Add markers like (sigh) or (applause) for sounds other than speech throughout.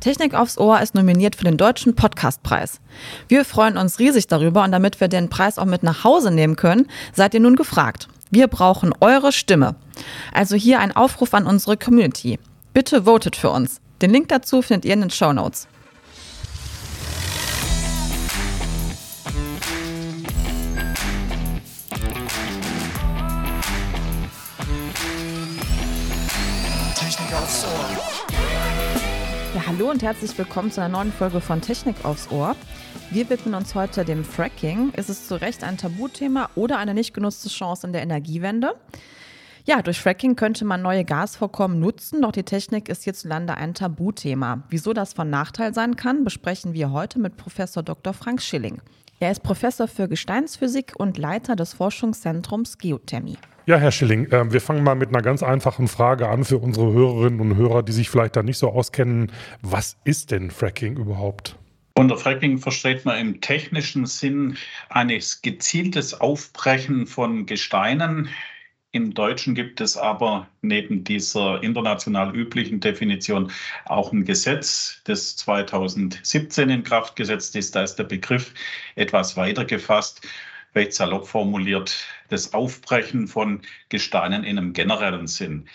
Technik aufs Ohr ist nominiert für den Deutschen Podcastpreis. Wir freuen uns riesig darüber und damit wir den Preis auch mit nach Hause nehmen können, seid ihr nun gefragt. Wir brauchen eure Stimme. Also hier ein Aufruf an unsere Community. Bitte votet für uns. Den Link dazu findet ihr in den Show Notes. Hallo und herzlich willkommen zu einer neuen Folge von Technik aufs Ohr. Wir widmen uns heute dem Fracking. Ist es zu Recht ein Tabuthema oder eine nicht genutzte Chance in der Energiewende? Ja, durch Fracking könnte man neue Gasvorkommen nutzen, doch die Technik ist hierzulande ein Tabuthema. Wieso das von Nachteil sein kann, besprechen wir heute mit Professor Dr. Frank Schilling. Er ist Professor für Gesteinsphysik und Leiter des Forschungszentrums Geothermie. Ja, Herr Schilling, äh, wir fangen mal mit einer ganz einfachen Frage an für unsere Hörerinnen und Hörer, die sich vielleicht da nicht so auskennen. Was ist denn Fracking überhaupt? Unter Fracking versteht man im technischen Sinn ein gezieltes Aufbrechen von Gesteinen. Im Deutschen gibt es aber neben dieser international üblichen Definition auch ein Gesetz, das 2017 in Kraft gesetzt ist. Da ist der Begriff etwas weiter gefasst recht salopp formuliert, das Aufbrechen von Gesteinen in einem generellen Sinn.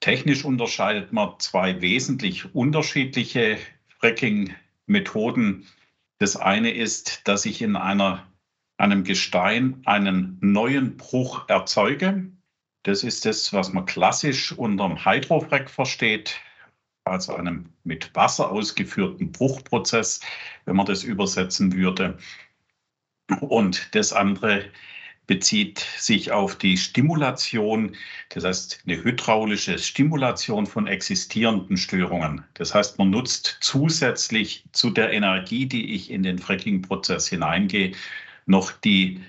Technisch unterscheidet man zwei wesentlich unterschiedliche Fracking-Methoden. Das eine ist, dass ich in einer, einem Gestein einen neuen Bruch erzeuge. Das ist das, was man klassisch unter dem Hydrofrack versteht, also einem mit Wasser ausgeführten Bruchprozess, wenn man das übersetzen würde. Und das andere bezieht sich auf die Stimulation, das heißt eine hydraulische Stimulation von existierenden Störungen. Das heißt, man nutzt zusätzlich zu der Energie, die ich in den Fracking-Prozess hineingehe, noch die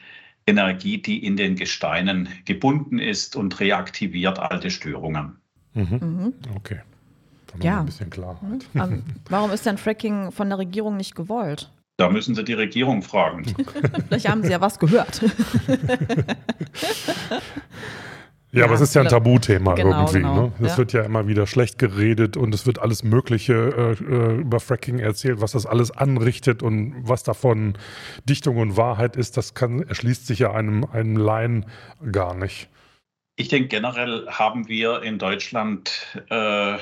Energie, die in den Gesteinen gebunden ist und reaktiviert alte Störungen. Mhm. Mhm. Okay. Dann ja. Ein bisschen Klarheit. Mhm. (laughs) Warum ist denn Fracking von der Regierung nicht gewollt? Da müssen Sie die Regierung fragen. (laughs) Vielleicht haben Sie ja was gehört. Ja, aber es ist ja ein Tabuthema genau, irgendwie. Genau. Ne? Es ja. wird ja immer wieder schlecht geredet und es wird alles Mögliche äh, äh, über Fracking erzählt, was das alles anrichtet und was davon Dichtung und Wahrheit ist. Das kann, erschließt sich ja einem, einem Laien gar nicht. Ich denke, generell haben wir in Deutschland äh,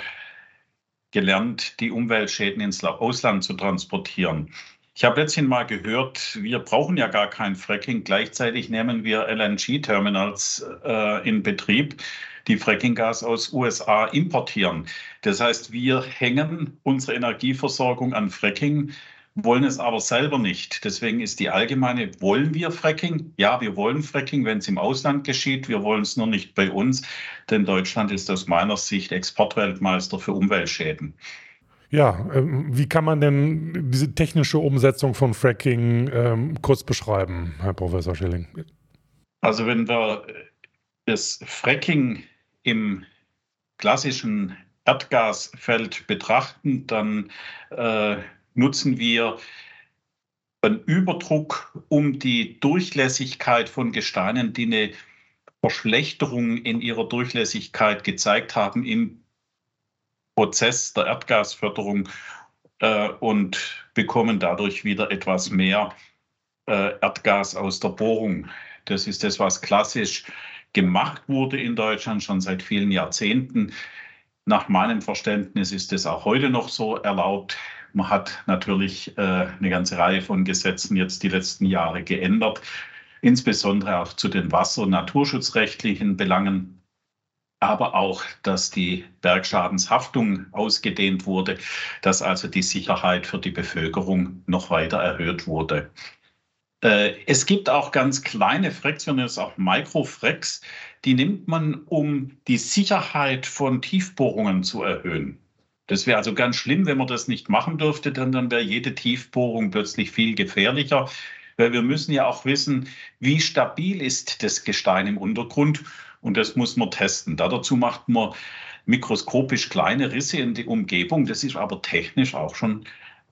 gelernt, die Umweltschäden ins Ausland zu transportieren. Ich habe letztens mal gehört, wir brauchen ja gar kein Fracking. Gleichzeitig nehmen wir LNG-Terminals äh, in Betrieb, die Frackinggas aus USA importieren. Das heißt, wir hängen unsere Energieversorgung an Fracking, wollen es aber selber nicht. Deswegen ist die allgemeine, wollen wir Fracking? Ja, wir wollen Fracking, wenn es im Ausland geschieht. Wir wollen es nur nicht bei uns, denn Deutschland ist aus meiner Sicht Exportweltmeister für Umweltschäden. Ja, ähm, wie kann man denn diese technische Umsetzung von Fracking ähm, kurz beschreiben, Herr Professor Schilling? Also wenn wir das Fracking im klassischen Erdgasfeld betrachten, dann äh, nutzen wir einen Überdruck, um die Durchlässigkeit von Gesteinen, die eine Verschlechterung in ihrer Durchlässigkeit gezeigt haben, im Prozess der Erdgasförderung äh, und bekommen dadurch wieder etwas mehr äh, Erdgas aus der Bohrung. Das ist das, was klassisch gemacht wurde in Deutschland schon seit vielen Jahrzehnten. Nach meinem Verständnis ist es auch heute noch so erlaubt. Man hat natürlich äh, eine ganze Reihe von Gesetzen jetzt die letzten Jahre geändert, insbesondere auch zu den wasser- und naturschutzrechtlichen Belangen aber auch, dass die Bergschadenshaftung ausgedehnt wurde, dass also die Sicherheit für die Bevölkerung noch weiter erhöht wurde. Äh, es gibt auch ganz kleine Fraktionen, auch Mikrofracks, die nimmt man, um die Sicherheit von Tiefbohrungen zu erhöhen. Das wäre also ganz schlimm, wenn man das nicht machen dürfte, denn dann wäre jede Tiefbohrung plötzlich viel gefährlicher, weil wir müssen ja auch wissen, wie stabil ist das Gestein im Untergrund und das muss man testen. Da dazu macht man mikroskopisch kleine Risse in die Umgebung. Das ist aber technisch auch schon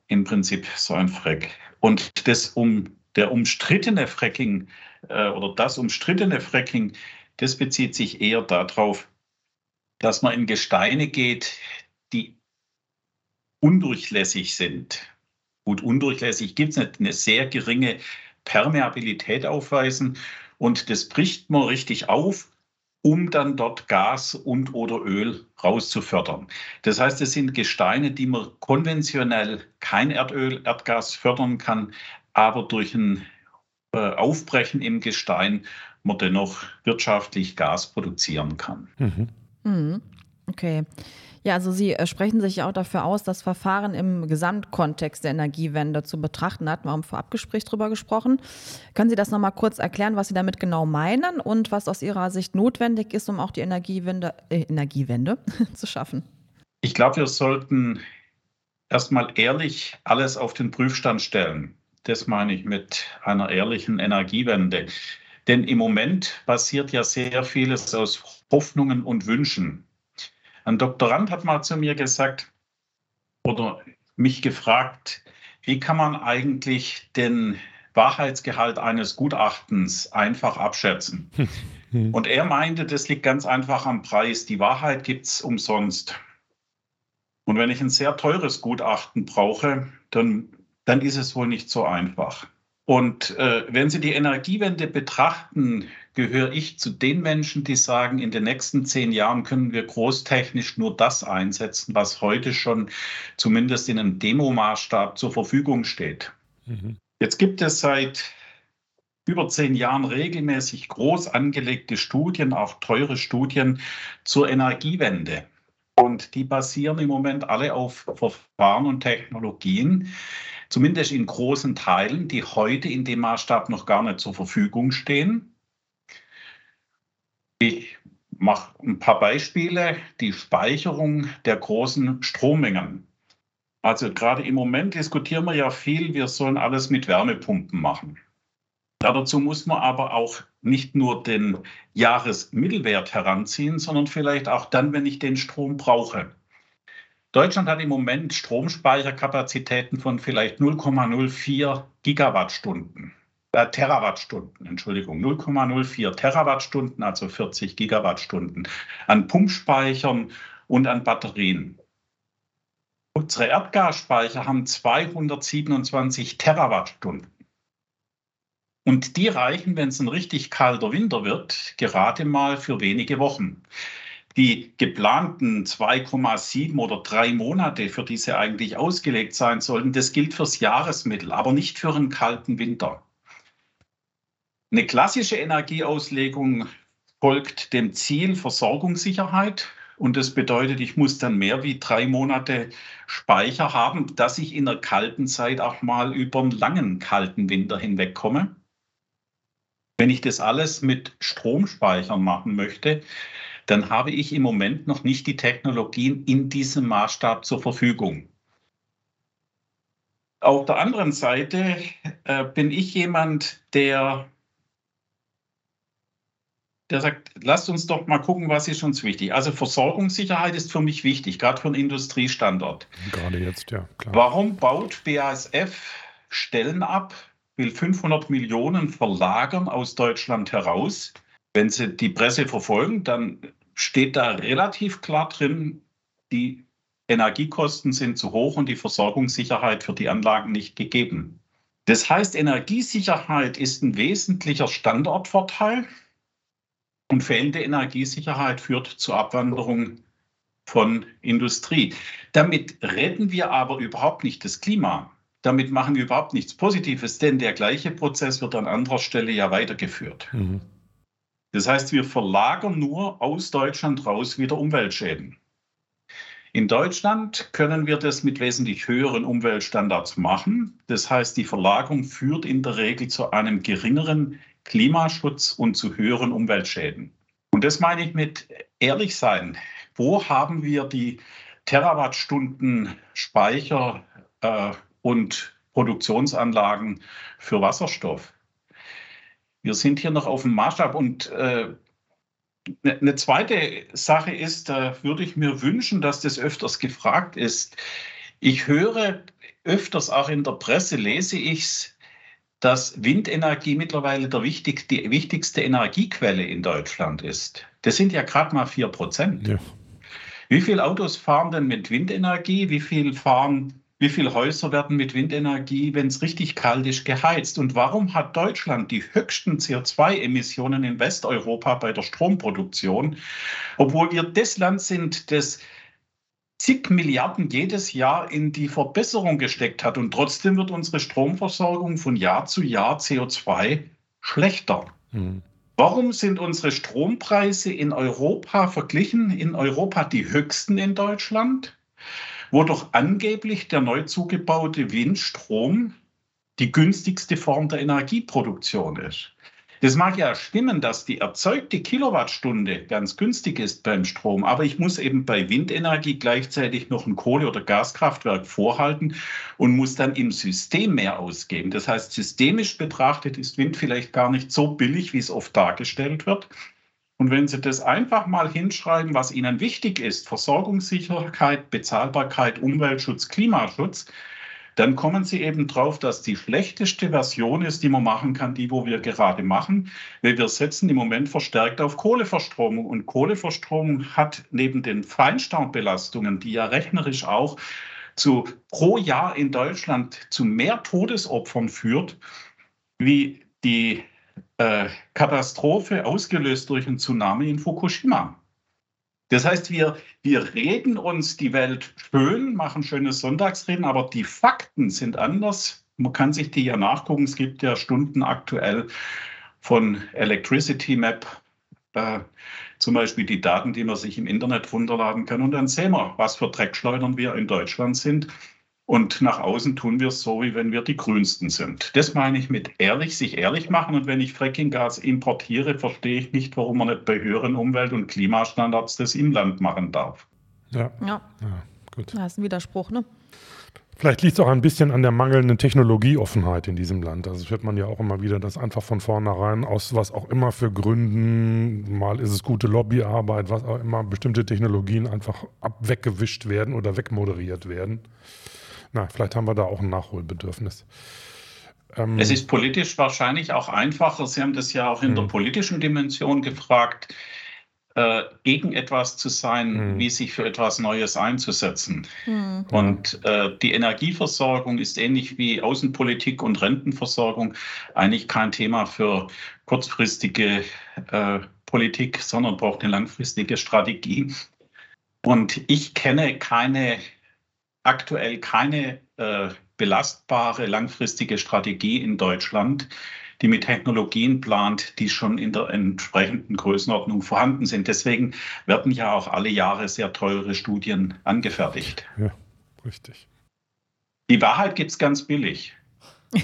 im Prinzip so ein Frack. Und das um, der umstrittene Fracking äh, oder das umstrittene Fracking, das bezieht sich eher darauf, dass man in Gesteine geht, die undurchlässig sind. Gut, undurchlässig gibt es nicht, eine sehr geringe Permeabilität aufweisen und das bricht man richtig auf, um dann dort Gas und oder Öl rauszufördern. Das heißt, es sind Gesteine, die man konventionell kein Erdöl, Erdgas fördern kann, aber durch ein äh, Aufbrechen im Gestein man dennoch wirtschaftlich Gas produzieren kann. Mhm. mhm. Okay. Ja, also Sie äh, sprechen sich auch dafür aus, das Verfahren im Gesamtkontext der Energiewende zu betrachten. Da hatten wir im Vorabgespräch drüber gesprochen. Können Sie das nochmal kurz erklären, was Sie damit genau meinen und was aus Ihrer Sicht notwendig ist, um auch die Energiewende, äh, Energiewende (laughs) zu schaffen? Ich glaube, wir sollten erstmal ehrlich alles auf den Prüfstand stellen. Das meine ich mit einer ehrlichen Energiewende. Denn im Moment basiert ja sehr vieles aus Hoffnungen und Wünschen. Ein Doktorand hat mal zu mir gesagt oder mich gefragt, wie kann man eigentlich den Wahrheitsgehalt eines Gutachtens einfach abschätzen? (laughs) Und er meinte, das liegt ganz einfach am Preis. Die Wahrheit gibt es umsonst. Und wenn ich ein sehr teures Gutachten brauche, dann, dann ist es wohl nicht so einfach. Und äh, wenn Sie die Energiewende betrachten, gehöre ich zu den Menschen, die sagen, in den nächsten zehn Jahren können wir großtechnisch nur das einsetzen, was heute schon zumindest in einem Demomaßstab zur Verfügung steht. Mhm. Jetzt gibt es seit über zehn Jahren regelmäßig groß angelegte Studien, auch teure Studien zur Energiewende. Und die basieren im Moment alle auf Verfahren und Technologien, zumindest in großen Teilen, die heute in dem Maßstab noch gar nicht zur Verfügung stehen. Ich mache ein paar Beispiele. Die Speicherung der großen Strommengen. Also gerade im Moment diskutieren wir ja viel, wir sollen alles mit Wärmepumpen machen. Dazu muss man aber auch nicht nur den Jahresmittelwert heranziehen, sondern vielleicht auch dann, wenn ich den Strom brauche. Deutschland hat im Moment Stromspeicherkapazitäten von vielleicht 0,04 Gigawattstunden, äh, Terawattstunden, Entschuldigung, 0,04 Terawattstunden, also 40 Gigawattstunden an Pumpspeichern und an Batterien. Unsere Erdgasspeicher haben 227 Terawattstunden. Und die reichen, wenn es ein richtig kalter Winter wird, gerade mal für wenige Wochen die geplanten 2,7 oder 3 Monate, für die sie eigentlich ausgelegt sein sollten, das gilt fürs Jahresmittel, aber nicht für einen kalten Winter. Eine klassische Energieauslegung folgt dem Ziel Versorgungssicherheit. Und das bedeutet, ich muss dann mehr wie drei Monate Speicher haben, dass ich in der kalten Zeit auch mal über einen langen kalten Winter hinwegkomme. Wenn ich das alles mit Stromspeichern machen möchte, dann habe ich im Moment noch nicht die Technologien in diesem Maßstab zur Verfügung. Auf der anderen Seite äh, bin ich jemand, der, der sagt, lasst uns doch mal gucken, was ist uns wichtig. Also Versorgungssicherheit ist für mich wichtig, gerade für einen Industriestandort. Gerade jetzt, ja, klar. Warum baut BASF Stellen ab, will 500 Millionen verlagern aus Deutschland heraus? Wenn Sie die Presse verfolgen, dann steht da relativ klar drin, die Energiekosten sind zu hoch und die Versorgungssicherheit für die Anlagen nicht gegeben. Das heißt, Energiesicherheit ist ein wesentlicher Standortvorteil und fehlende Energiesicherheit führt zur Abwanderung von Industrie. Damit retten wir aber überhaupt nicht das Klima. Damit machen wir überhaupt nichts Positives, denn der gleiche Prozess wird an anderer Stelle ja weitergeführt. Mhm. Das heißt, wir verlagern nur aus Deutschland raus wieder Umweltschäden. In Deutschland können wir das mit wesentlich höheren Umweltstandards machen. Das heißt, die Verlagerung führt in der Regel zu einem geringeren Klimaschutz und zu höheren Umweltschäden. Und das meine ich mit ehrlich sein. Wo haben wir die Terawattstunden Speicher äh, und Produktionsanlagen für Wasserstoff? wir sind hier noch auf dem Maßstab und äh, eine ne zweite Sache ist, da würde ich mir wünschen, dass das öfters gefragt ist. Ich höre öfters auch in der Presse, lese ich es, dass Windenergie mittlerweile der wichtig, die wichtigste Energiequelle in Deutschland ist. Das sind ja gerade mal 4 Prozent. Ja. Wie viele Autos fahren denn mit Windenergie? Wie viel fahren wie viele Häuser werden mit Windenergie, wenn es richtig kalt ist, geheizt? Und warum hat Deutschland die höchsten CO2-Emissionen in Westeuropa bei der Stromproduktion, obwohl wir das Land sind, das zig Milliarden jedes Jahr in die Verbesserung gesteckt hat und trotzdem wird unsere Stromversorgung von Jahr zu Jahr CO2 schlechter. Mhm. Warum sind unsere Strompreise in Europa verglichen, in Europa die höchsten in Deutschland? wo doch angeblich der neu zugebaute Windstrom die günstigste Form der Energieproduktion ist. Das mag ja stimmen, dass die erzeugte Kilowattstunde ganz günstig ist beim Strom, aber ich muss eben bei Windenergie gleichzeitig noch ein Kohle- oder Gaskraftwerk vorhalten und muss dann im System mehr ausgeben. Das heißt, systemisch betrachtet ist Wind vielleicht gar nicht so billig, wie es oft dargestellt wird. Und wenn Sie das einfach mal hinschreiben, was Ihnen wichtig ist, Versorgungssicherheit, Bezahlbarkeit, Umweltschutz, Klimaschutz, dann kommen Sie eben drauf, dass die schlechteste Version ist, die man machen kann, die, wo wir gerade machen, weil wir setzen im Moment verstärkt auf Kohleverstromung. Und Kohleverstromung hat neben den Feinstaubbelastungen, die ja rechnerisch auch zu pro Jahr in Deutschland zu mehr Todesopfern führt, wie die äh, Katastrophe ausgelöst durch einen Tsunami in Fukushima. Das heißt, wir, wir reden uns die Welt schön, machen schöne Sonntagsreden, aber die Fakten sind anders. Man kann sich die ja nachgucken. Es gibt ja Stunden aktuell von Electricity Map, äh, zum Beispiel die Daten, die man sich im Internet runterladen kann. Und dann sehen wir, was für Dreckschleudern wir in Deutschland sind. Und nach außen tun wir es so, wie wenn wir die Grünsten sind. Das meine ich mit ehrlich, sich ehrlich machen. Und wenn ich Frackinggas importiere, verstehe ich nicht, warum man nicht bei höheren Umwelt- und Klimastandards das Inland machen darf. Ja. Ja, ja gut. Das ist ein Widerspruch, ne? Vielleicht liegt es auch ein bisschen an der mangelnden Technologieoffenheit in diesem Land. Also das hört man ja auch immer wieder, dass einfach von vornherein aus was auch immer für Gründen, mal ist es gute Lobbyarbeit, was auch immer, bestimmte Technologien einfach abweggewischt werden oder wegmoderiert werden na, vielleicht haben wir da auch ein Nachholbedürfnis. Ähm, es ist politisch wahrscheinlich auch einfacher. Sie haben das ja auch in der hm. politischen Dimension gefragt, äh, gegen etwas zu sein, mhm. wie sich für etwas Neues einzusetzen. Mhm. Und äh, die Energieversorgung ist ähnlich wie Außenpolitik und Rentenversorgung eigentlich kein Thema für kurzfristige äh, Politik, sondern braucht eine langfristige Strategie. Und ich kenne keine aktuell keine äh, belastbare langfristige Strategie in Deutschland, die mit Technologien plant, die schon in der entsprechenden Größenordnung vorhanden sind. Deswegen werden ja auch alle Jahre sehr teure Studien angefertigt. Ja, richtig. Die Wahrheit gibt es ganz billig.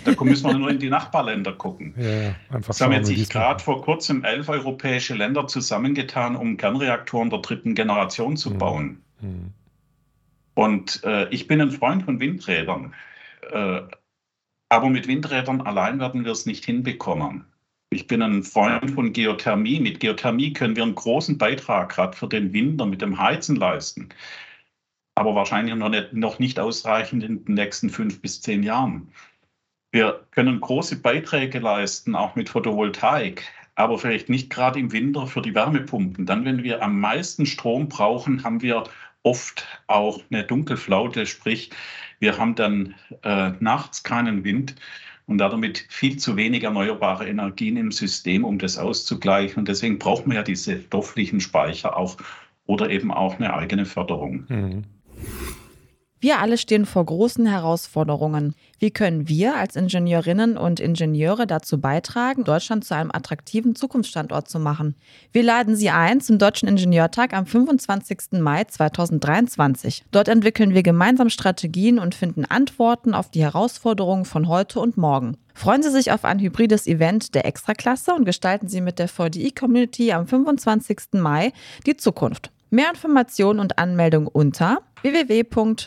Da müssen wir nur in die (laughs) Nachbarländer gucken. Ja, einfach es haben jetzt sich gerade vor kurzem elf europäische Länder zusammengetan, um Kernreaktoren der dritten Generation zu mhm. bauen. Mhm. Und äh, ich bin ein Freund von Windrädern. Äh, aber mit Windrädern allein werden wir es nicht hinbekommen. Ich bin ein Freund von Geothermie. Mit Geothermie können wir einen großen Beitrag gerade für den Winter mit dem Heizen leisten. Aber wahrscheinlich noch nicht, noch nicht ausreichend in den nächsten fünf bis zehn Jahren. Wir können große Beiträge leisten, auch mit Photovoltaik, aber vielleicht nicht gerade im Winter für die Wärmepumpen. Dann, wenn wir am meisten Strom brauchen, haben wir oft auch eine Dunkelflaute, sprich wir haben dann äh, nachts keinen Wind und damit viel zu wenig erneuerbare Energien im System, um das auszugleichen. Und deswegen braucht man ja diese stofflichen Speicher auch oder eben auch eine eigene Förderung. Mhm. Wir alle stehen vor großen Herausforderungen. Wie können wir als Ingenieurinnen und Ingenieure dazu beitragen, Deutschland zu einem attraktiven Zukunftsstandort zu machen? Wir laden Sie ein zum Deutschen Ingenieurtag am 25. Mai 2023. Dort entwickeln wir gemeinsam Strategien und finden Antworten auf die Herausforderungen von heute und morgen. Freuen Sie sich auf ein hybrides Event der Extraklasse und gestalten Sie mit der VDI-Community am 25. Mai die Zukunft. Mehr Informationen und Anmeldung unter www.vdi.de/dit.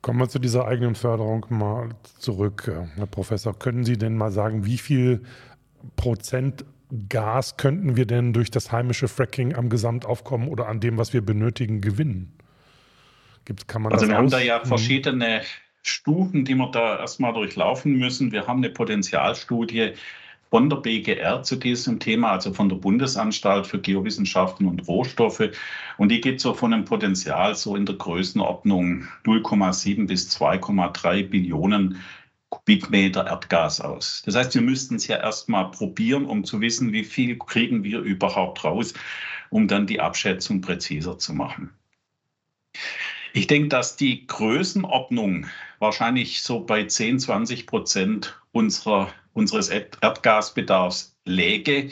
Kommen wir zu dieser eigenen Förderung mal zurück. Herr Professor, können Sie denn mal sagen, wie viel Prozent Gas könnten wir denn durch das heimische Fracking am Gesamtaufkommen oder an dem, was wir benötigen, gewinnen? Gibt, kann man also wir haben da ja mhm. verschiedene Stufen, die wir da erstmal durchlaufen müssen. Wir haben eine Potenzialstudie von der BGR zu diesem Thema, also von der Bundesanstalt für Geowissenschaften und Rohstoffe. Und die geht so von einem Potenzial so in der Größenordnung 0,7 bis 2,3 Billionen Kubikmeter Erdgas aus. Das heißt, wir müssten es ja erstmal probieren, um zu wissen, wie viel kriegen wir überhaupt raus, um dann die Abschätzung präziser zu machen. Ich denke, dass die Größenordnung wahrscheinlich so bei 10, 20 Prozent unserer, unseres Erdgasbedarfs läge,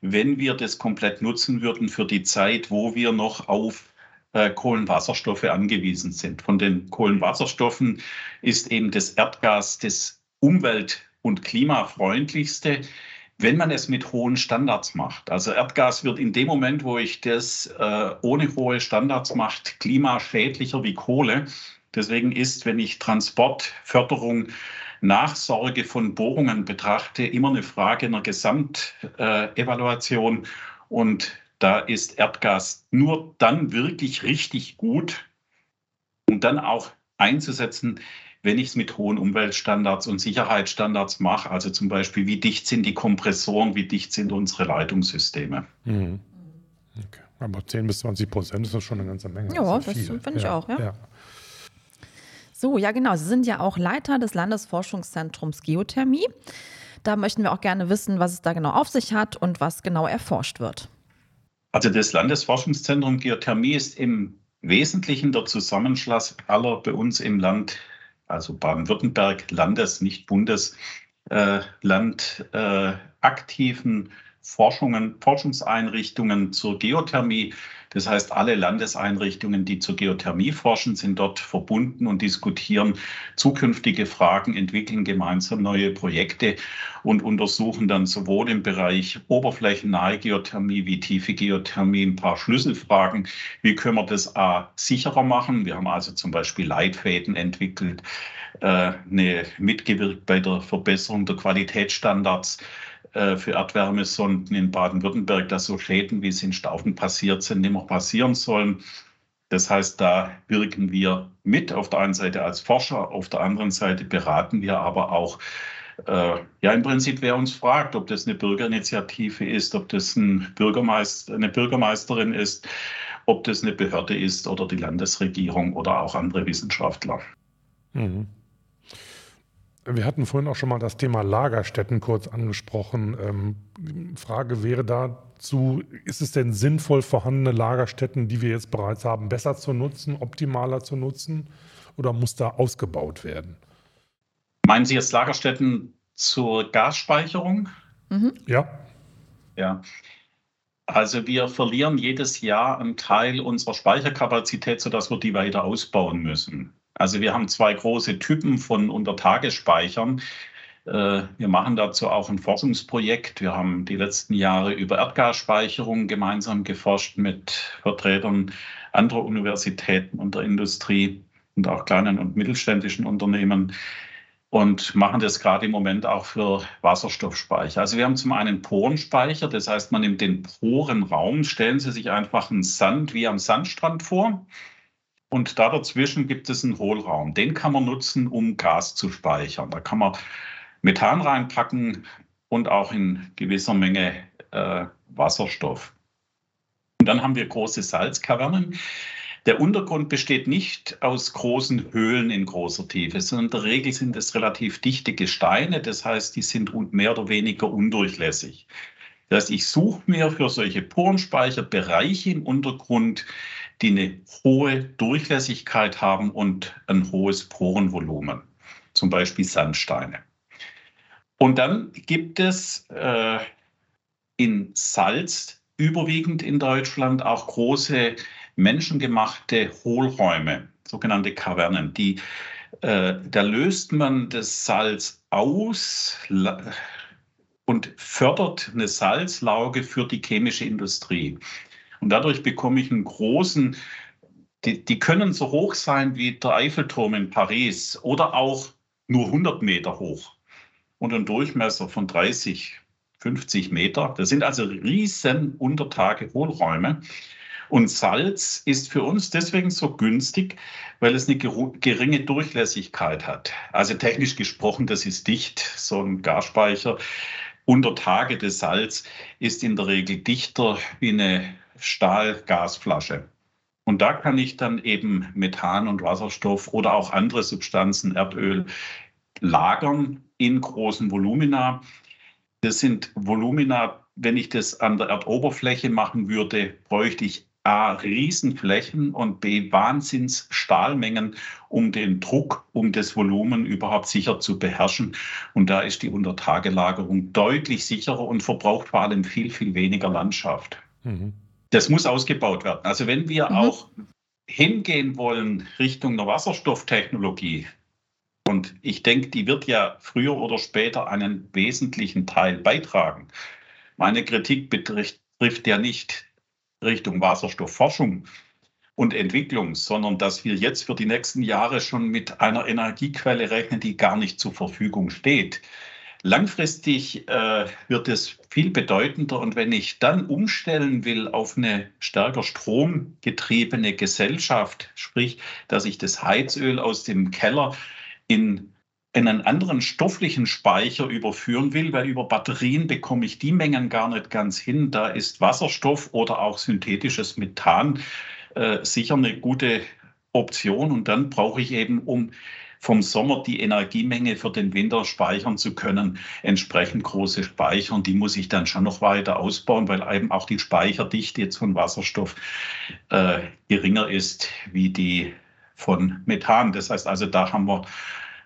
wenn wir das komplett nutzen würden für die Zeit, wo wir noch auf äh, Kohlenwasserstoffe angewiesen sind. Von den Kohlenwasserstoffen ist eben das Erdgas das umwelt- und klimafreundlichste wenn man es mit hohen Standards macht. Also Erdgas wird in dem Moment, wo ich das äh, ohne hohe Standards macht, klimaschädlicher wie Kohle. Deswegen ist, wenn ich Transport, Förderung, Nachsorge von Bohrungen betrachte, immer eine Frage einer Gesamtevaluation. Und da ist Erdgas nur dann wirklich richtig gut, um dann auch einzusetzen, wenn ich es mit hohen Umweltstandards und Sicherheitsstandards mache, also zum Beispiel, wie dicht sind die Kompressoren, wie dicht sind unsere Leitungssysteme. Mhm. Okay. Aber 10 bis 20 Prozent ist das schon eine ganze Menge. Ja, das, das finde ich ja. auch, ja. ja. So, ja genau. Sie sind ja auch Leiter des Landesforschungszentrums Geothermie. Da möchten wir auch gerne wissen, was es da genau auf sich hat und was genau erforscht wird. Also das Landesforschungszentrum Geothermie ist im Wesentlichen der Zusammenschluss aller bei uns im Land also Baden-Württemberg, Landes-, nicht Bundesland, äh, aktiven Forschungen, Forschungseinrichtungen zur Geothermie. Das heißt, alle Landeseinrichtungen, die zur Geothermie forschen, sind dort verbunden und diskutieren zukünftige Fragen, entwickeln gemeinsam neue Projekte und untersuchen dann sowohl im Bereich oberflächennahe Geothermie wie tiefe Geothermie ein paar Schlüsselfragen. Wie können wir das A sicherer machen? Wir haben also zum Beispiel Leitfäden entwickelt, äh, eine mitgewirkt bei der Verbesserung der Qualitätsstandards für Erdwärmesonden in Baden-Württemberg, dass so Schäden, wie es in Staufen passiert sind, nicht mehr passieren sollen. Das heißt, da wirken wir mit auf der einen Seite als Forscher, auf der anderen Seite beraten wir aber auch, äh, ja im Prinzip, wer uns fragt, ob das eine Bürgerinitiative ist, ob das ein Bürgermeister, eine Bürgermeisterin ist, ob das eine Behörde ist oder die Landesregierung oder auch andere Wissenschaftler. Mhm. Wir hatten vorhin auch schon mal das Thema Lagerstätten kurz angesprochen. Ähm, Frage wäre dazu, ist es denn sinnvoll, vorhandene Lagerstätten, die wir jetzt bereits haben, besser zu nutzen, optimaler zu nutzen oder muss da ausgebaut werden? Meinen Sie jetzt Lagerstätten zur Gasspeicherung? Mhm. Ja. Ja. Also wir verlieren jedes Jahr einen Teil unserer Speicherkapazität, sodass wir die weiter ausbauen müssen. Also wir haben zwei große Typen von Untertagesspeichern. Äh, wir machen dazu auch ein Forschungsprojekt. Wir haben die letzten Jahre über Erdgasspeicherung gemeinsam geforscht mit Vertretern anderer Universitäten und der Industrie und auch kleinen und mittelständischen Unternehmen und machen das gerade im Moment auch für Wasserstoffspeicher. Also wir haben zum einen Porenspeicher, das heißt, man nimmt den Porenraum, stellen Sie sich einfach einen Sand wie am Sandstrand vor und da dazwischen gibt es einen Hohlraum. Den kann man nutzen, um Gas zu speichern. Da kann man Methan reinpacken und auch in gewisser Menge äh, Wasserstoff. Und dann haben wir große Salzkavernen. Der Untergrund besteht nicht aus großen Höhlen in großer Tiefe, sondern in der Regel sind es relativ dichte Gesteine. Das heißt, die sind mehr oder weniger undurchlässig. Das heißt, ich suche mir für solche Porenspeicher Bereiche im Untergrund, die eine hohe Durchlässigkeit haben und ein hohes Porenvolumen, zum Beispiel Sandsteine. Und dann gibt es äh, in Salz überwiegend in Deutschland auch große menschengemachte Hohlräume, sogenannte Kavernen, die äh, da löst man das Salz aus und fördert eine Salzlauge für die chemische Industrie. Und dadurch bekomme ich einen großen, die, die können so hoch sein wie der Eiffelturm in Paris oder auch nur 100 Meter hoch und einen Durchmesser von 30, 50 Meter. Das sind also riesen Untertage Hohlräume. Und Salz ist für uns deswegen so günstig, weil es eine geringe Durchlässigkeit hat. Also technisch gesprochen, das ist dicht, so ein Gasspeicher. Untertage des Salz ist in der Regel dichter wie eine Stahlgasflasche. Und da kann ich dann eben Methan und Wasserstoff oder auch andere Substanzen, Erdöl, lagern in großen Volumina. Das sind Volumina, wenn ich das an der Erdoberfläche machen würde, bräuchte ich A, Riesenflächen und B, Wahnsinnsstahlmengen, um den Druck, um das Volumen überhaupt sicher zu beherrschen. Und da ist die Untertagelagerung deutlich sicherer und verbraucht vor allem viel, viel weniger Landschaft. Mhm. Das muss ausgebaut werden. Also wenn wir mhm. auch hingehen wollen Richtung einer Wasserstofftechnologie, und ich denke, die wird ja früher oder später einen wesentlichen Teil beitragen. Meine Kritik betrifft, betrifft ja nicht Richtung Wasserstoffforschung und Entwicklung, sondern dass wir jetzt für die nächsten Jahre schon mit einer Energiequelle rechnen, die gar nicht zur Verfügung steht. Langfristig äh, wird es viel bedeutender und wenn ich dann umstellen will auf eine stärker stromgetriebene Gesellschaft, sprich, dass ich das Heizöl aus dem Keller in einen anderen stofflichen Speicher überführen will, weil über Batterien bekomme ich die Mengen gar nicht ganz hin. Da ist Wasserstoff oder auch synthetisches Methan äh, sicher eine gute Option. Und dann brauche ich eben, um vom Sommer die Energiemenge für den Winter speichern zu können, entsprechend große Speicher. Und die muss ich dann schon noch weiter ausbauen, weil eben auch die Speicherdichte jetzt von Wasserstoff äh, geringer ist wie die von Methan. Das heißt also, da haben wir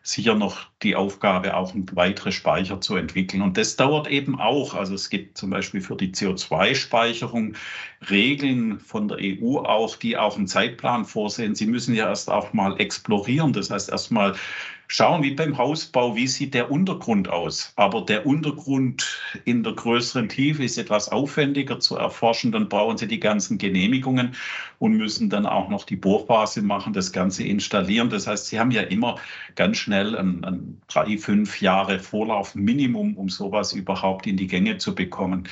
sicher noch die Aufgabe, auch weitere Speicher zu entwickeln. Und das dauert eben auch. Also es gibt zum Beispiel für die CO2-Speicherung Regeln von der EU auch, die auch einen Zeitplan vorsehen. Sie müssen ja erst auch mal explorieren. Das heißt erst mal schauen, wie beim Hausbau, wie sieht der Untergrund aus. Aber der Untergrund in der größeren Tiefe ist etwas aufwendiger zu erforschen. Dann brauchen Sie die ganzen Genehmigungen und müssen dann auch noch die Bohrphase machen, das Ganze installieren. Das heißt, Sie haben ja immer ganz schnell ein, ein drei, fünf Jahre Vorlauf Minimum, um sowas überhaupt in die Gänge zu bekommen.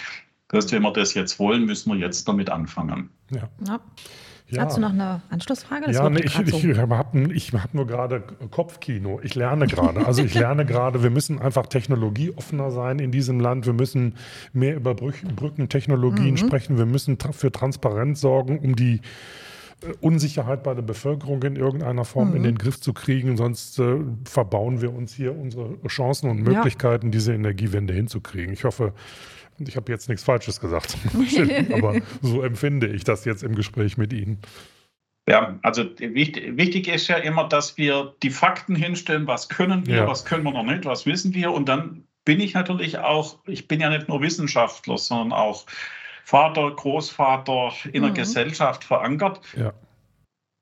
Das heißt, wenn wir das jetzt wollen, müssen wir jetzt damit anfangen. Ja. ja. Ja. Hast du noch eine Anschlussfrage? Das ja, nee, ich, ich, ich habe hab nur gerade Kopfkino. Ich lerne gerade. Also ich (laughs) lerne gerade, wir müssen einfach technologieoffener sein in diesem Land. Wir müssen mehr über Brückentechnologien mhm. sprechen. Wir müssen für Transparenz sorgen, um die Unsicherheit bei der Bevölkerung in irgendeiner Form mhm. in den Griff zu kriegen. Sonst äh, verbauen wir uns hier unsere Chancen und Möglichkeiten, ja. diese Energiewende hinzukriegen. Ich hoffe, ich habe jetzt nichts Falsches gesagt, (laughs) (laughs) aber so empfinde ich das jetzt im Gespräch mit Ihnen. Ja, also wichtig, wichtig, ist ja immer, dass wir die Fakten hinstellen, was können wir, ja. was können wir noch nicht, was wissen wir. Und dann bin ich natürlich auch, ich bin ja nicht nur Wissenschaftler, sondern auch Vater, Großvater in der mhm. Gesellschaft verankert. Ja.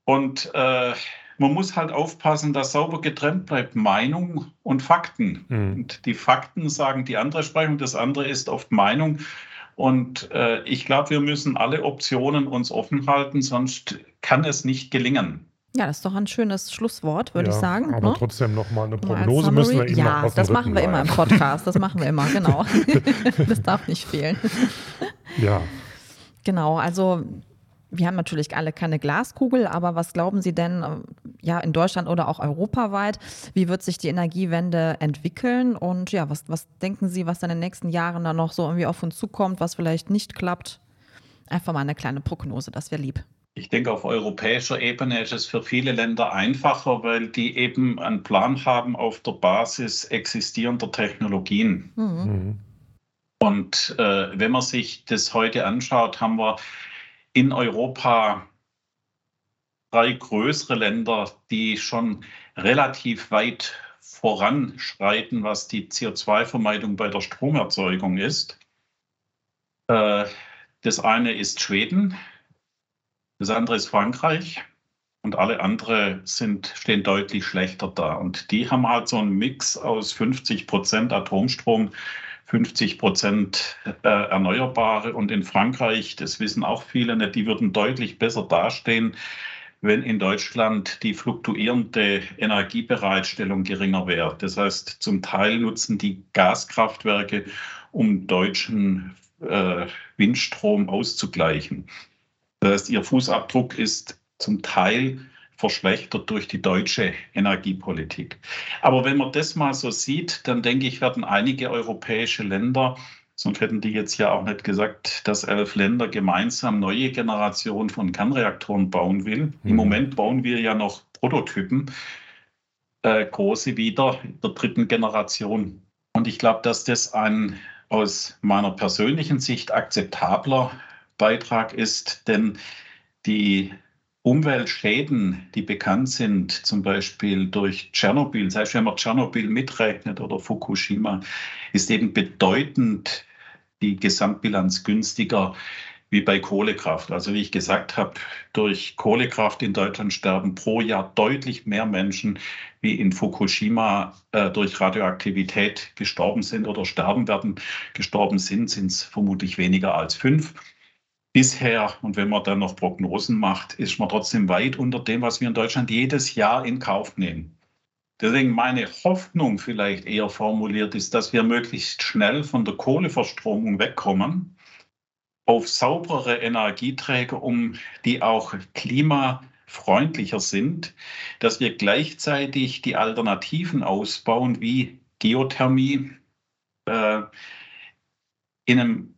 Und äh, man muss halt aufpassen, dass sauber getrennt bleibt Meinung und Fakten. Mhm. Und die Fakten sagen die andere Sprechung, das andere ist oft Meinung. Und äh, ich glaube, wir müssen alle Optionen uns offen halten, sonst kann es nicht gelingen. Ja, das ist doch ein schönes Schlusswort, würde ja, ich sagen. Aber ne? trotzdem nochmal eine Prognose müssen wir immer Ja, das machen wir immer im Podcast. Das machen wir immer, (laughs) genau. (laughs) das darf nicht fehlen. (laughs) Ja. Genau, also wir haben natürlich alle keine Glaskugel, aber was glauben Sie denn, äh, ja, in Deutschland oder auch europaweit, wie wird sich die Energiewende entwickeln? Und ja, was, was denken Sie, was dann in den nächsten Jahren da noch so irgendwie auf uns zukommt, was vielleicht nicht klappt? Einfach mal eine kleine Prognose, das wäre lieb. Ich denke, auf europäischer Ebene ist es für viele Länder einfacher, weil die eben einen Plan haben auf der Basis existierender Technologien. Mhm. Und äh, wenn man sich das heute anschaut, haben wir in Europa drei größere Länder, die schon relativ weit voranschreiten, was die CO2-Vermeidung bei der Stromerzeugung ist. Äh, das eine ist Schweden, das andere ist Frankreich und alle anderen sind, stehen deutlich schlechter da. Und die haben halt so einen Mix aus 50 Prozent Atomstrom, 50 Prozent äh, Erneuerbare. Und in Frankreich, das wissen auch viele nicht, die würden deutlich besser dastehen, wenn in Deutschland die fluktuierende Energiebereitstellung geringer wäre. Das heißt, zum Teil nutzen die Gaskraftwerke, um deutschen äh, Windstrom auszugleichen. Das heißt, ihr Fußabdruck ist zum Teil verschlechtert durch die deutsche Energiepolitik. Aber wenn man das mal so sieht, dann denke ich, werden einige europäische Länder Sonst hätten die jetzt ja auch nicht gesagt, dass elf Länder gemeinsam neue Generationen von Kernreaktoren bauen will. Mhm. Im Moment bauen wir ja noch Prototypen, äh, große wieder der dritten Generation. Und ich glaube, dass das ein aus meiner persönlichen Sicht akzeptabler Beitrag ist, denn die Umweltschäden, die bekannt sind, zum Beispiel durch Tschernobyl, selbst wenn man Tschernobyl mitrechnet oder Fukushima, ist eben bedeutend die Gesamtbilanz günstiger wie bei Kohlekraft. Also wie ich gesagt habe, durch Kohlekraft in Deutschland sterben pro Jahr deutlich mehr Menschen, wie in Fukushima äh, durch Radioaktivität gestorben sind oder sterben werden. Gestorben sind, sind es vermutlich weniger als fünf. Bisher, und wenn man dann noch Prognosen macht, ist man trotzdem weit unter dem, was wir in Deutschland jedes Jahr in Kauf nehmen. Deswegen meine Hoffnung vielleicht eher formuliert ist, dass wir möglichst schnell von der Kohleverstromung wegkommen auf sauberere Energieträger, um die auch klimafreundlicher sind, dass wir gleichzeitig die Alternativen ausbauen wie Geothermie äh, in einem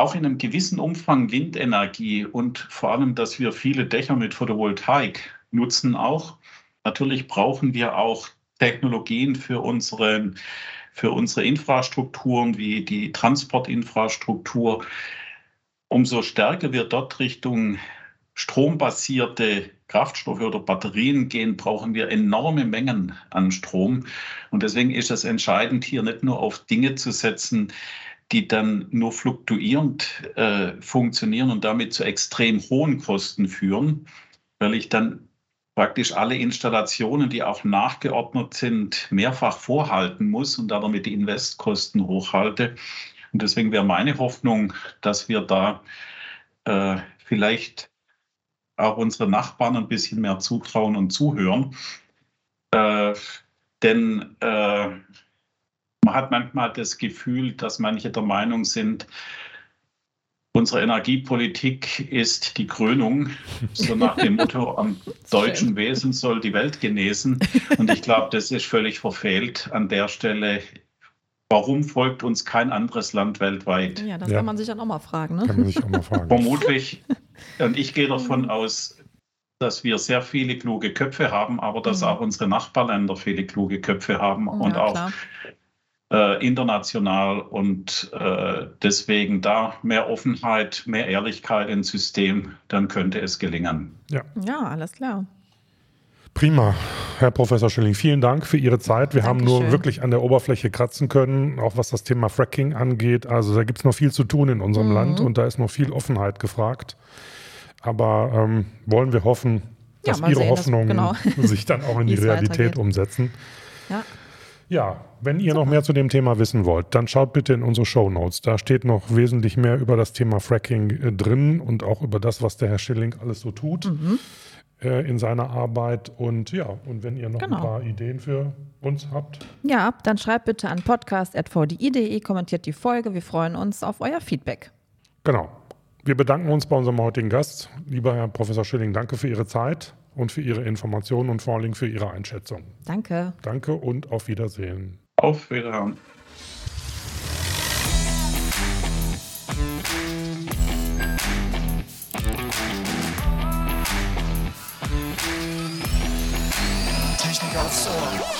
auch in einem gewissen Umfang Windenergie und vor allem, dass wir viele Dächer mit Photovoltaik nutzen auch Natürlich brauchen wir auch Technologien für unsere, für unsere Infrastrukturen wie die Transportinfrastruktur. Umso stärker wir dort Richtung strombasierte Kraftstoffe oder Batterien gehen, brauchen wir enorme Mengen an Strom. Und deswegen ist es entscheidend, hier nicht nur auf Dinge zu setzen, die dann nur fluktuierend äh, funktionieren und damit zu extrem hohen Kosten führen, weil ich dann praktisch alle Installationen, die auch nachgeordnet sind, mehrfach vorhalten muss und damit die Investkosten hochhalte. Und deswegen wäre meine Hoffnung, dass wir da äh, vielleicht auch unsere Nachbarn ein bisschen mehr zutrauen und zuhören. Äh, denn äh, man hat manchmal das Gefühl, dass manche der Meinung sind, Unsere Energiepolitik ist die Krönung, (laughs) so nach dem Motto, am deutschen Wesen soll die Welt genesen. Und ich glaube, das ist völlig verfehlt an der Stelle. Warum folgt uns kein anderes Land weltweit? Ja, das ja. kann man sich dann auch mal fragen. Ne? Kann man sich auch mal fragen. (laughs) Vermutlich. Und ich gehe davon aus, dass wir sehr viele kluge Köpfe haben, aber dass mhm. auch unsere Nachbarländer viele kluge Köpfe haben ja, und auch klar äh, international und äh, deswegen da mehr Offenheit, mehr Ehrlichkeit ins System, dann könnte es gelingen. Ja, ja alles klar. Prima, Herr Professor Schilling, vielen Dank für Ihre Zeit. Wir Dankeschön. haben nur wirklich an der Oberfläche kratzen können, auch was das Thema Fracking angeht. Also da gibt es noch viel zu tun in unserem mhm. Land und da ist noch viel Offenheit gefragt. Aber ähm, wollen wir hoffen, dass ja, Ihre sehen, Hoffnungen genau. (laughs) sich dann auch in die Realität umsetzen. Ja. Ja, wenn ihr noch mehr zu dem Thema wissen wollt, dann schaut bitte in unsere Show Notes. Da steht noch wesentlich mehr über das Thema Fracking äh, drin und auch über das, was der Herr Schilling alles so tut mhm. äh, in seiner Arbeit. Und ja, und wenn ihr noch genau. ein paar Ideen für uns habt. Ja, dann schreibt bitte an podcast.vdi.de, kommentiert die Folge. Wir freuen uns auf euer Feedback. Genau. Wir bedanken uns bei unserem heutigen Gast. Lieber Herr Professor Schilling, danke für Ihre Zeit und für Ihre Informationen und vor allem für Ihre Einschätzung. Danke. Danke und auf Wiedersehen. Auf Wiedersehen. Technik aufs Ohr.